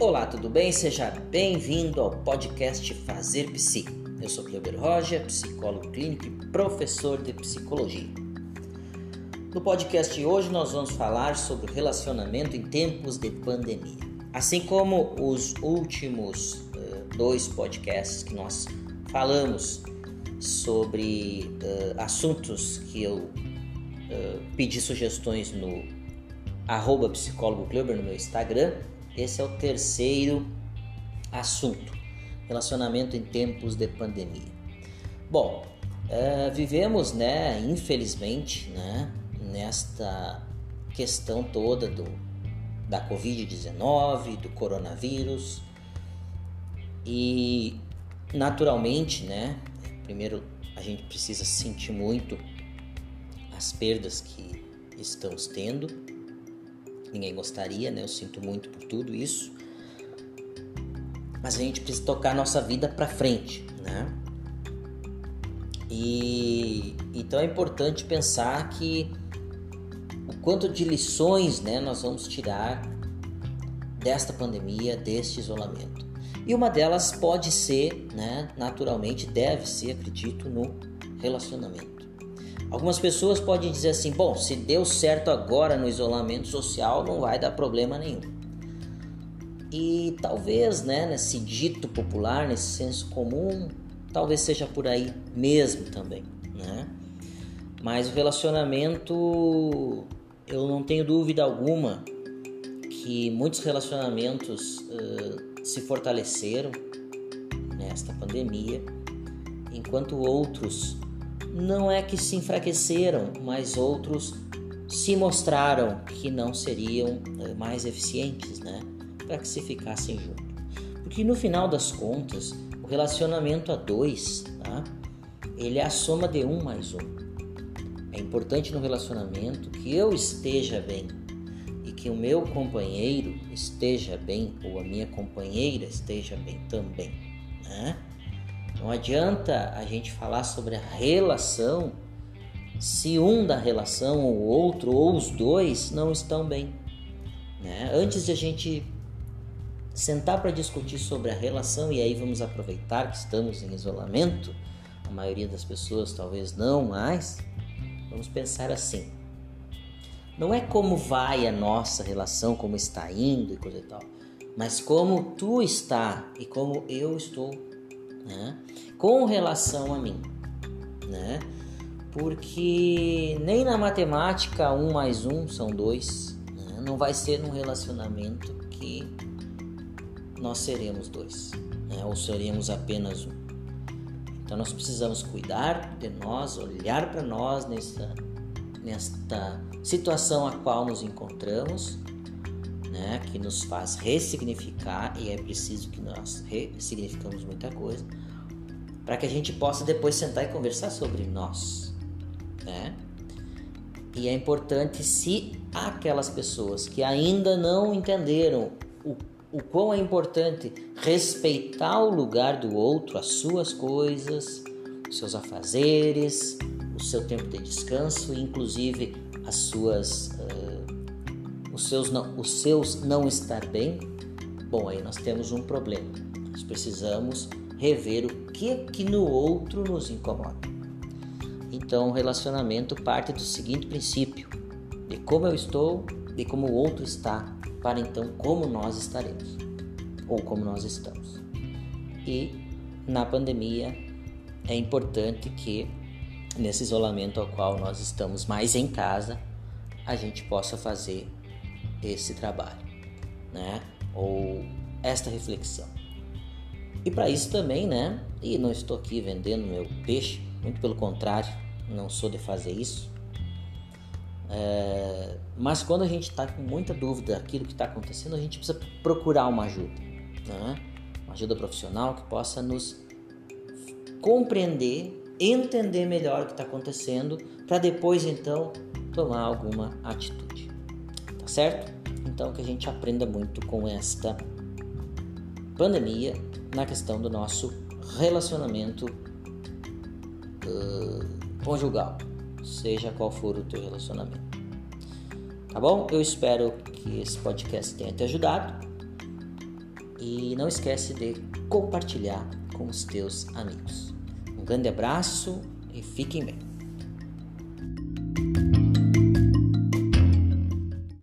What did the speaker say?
Olá, tudo bem? Seja bem-vindo ao podcast Fazer Psi. Eu sou Cleber Roger, psicólogo clínico e professor de psicologia. No podcast de hoje nós vamos falar sobre relacionamento em tempos de pandemia. Assim como os últimos uh, dois podcasts que nós falamos sobre uh, assuntos que eu uh, pedi sugestões no arroba psicólogo no meu Instagram, esse é o terceiro assunto, relacionamento em tempos de pandemia. Bom, uh, vivemos, né, infelizmente, né, nesta questão toda do, da Covid-19, do coronavírus e naturalmente, né, primeiro a gente precisa sentir muito as perdas que estamos tendo ninguém gostaria, né? Eu sinto muito por tudo isso. Mas a gente precisa tocar a nossa vida para frente, né? E então é importante pensar que o quanto de lições, né, nós vamos tirar desta pandemia, deste isolamento. E uma delas pode ser, né, naturalmente deve ser, acredito, no relacionamento. Algumas pessoas podem dizer assim: bom, se deu certo agora no isolamento social, não vai dar problema nenhum. E talvez, né, nesse dito popular, nesse senso comum, talvez seja por aí mesmo também, né? Mas o relacionamento, eu não tenho dúvida alguma que muitos relacionamentos uh, se fortaleceram nesta pandemia, enquanto outros não é que se enfraqueceram, mas outros se mostraram que não seriam eh, mais eficientes, né? Para que se ficassem juntos. Porque no final das contas, o relacionamento a dois, tá? Ele é a soma de um mais um. É importante no relacionamento que eu esteja bem e que o meu companheiro esteja bem ou a minha companheira esteja bem também, né? Não adianta a gente falar sobre a relação se um da relação ou outro ou os dois não estão bem. Né? Antes de a gente sentar para discutir sobre a relação, e aí vamos aproveitar que estamos em isolamento, a maioria das pessoas talvez não mais, vamos pensar assim. Não é como vai a nossa relação, como está indo e coisa e tal, mas como tu está e como eu estou né? com relação a mim, né? Porque nem na matemática um mais um são dois, né? não vai ser num relacionamento que nós seremos dois, né? ou seremos apenas um. Então nós precisamos cuidar de nós, olhar para nós nessa, nesta situação a qual nos encontramos, né, que nos faz ressignificar e é preciso que nós ressignificamos muita coisa para que a gente possa depois sentar e conversar sobre nós, né? E é importante se aquelas pessoas que ainda não entenderam o, o quão é importante respeitar o lugar do outro, as suas coisas, os seus afazeres, o seu tempo de descanso, inclusive as suas, uh, os, seus não, os seus não estar bem, bom, aí nós temos um problema. Nós precisamos rever o que que no outro nos incomoda. Então, o relacionamento parte do seguinte princípio: de como eu estou, de como o outro está, para então como nós estaremos ou como nós estamos. E na pandemia é importante que nesse isolamento ao qual nós estamos mais em casa, a gente possa fazer esse trabalho, né? Ou esta reflexão. E para isso também, né? E não estou aqui vendendo meu peixe, muito pelo contrário, não sou de fazer isso. É, mas quando a gente está com muita dúvida daquilo que está acontecendo, a gente precisa procurar uma ajuda, né? uma ajuda profissional que possa nos compreender, entender melhor o que está acontecendo, para depois então tomar alguma atitude, certo? Então que a gente aprenda muito com esta pandemia na questão do nosso relacionamento uh, conjugal, seja qual for o teu relacionamento. Tá bom? Eu espero que esse podcast tenha te ajudado. e não esquece de compartilhar com os teus amigos. Um grande abraço e fiquem bem.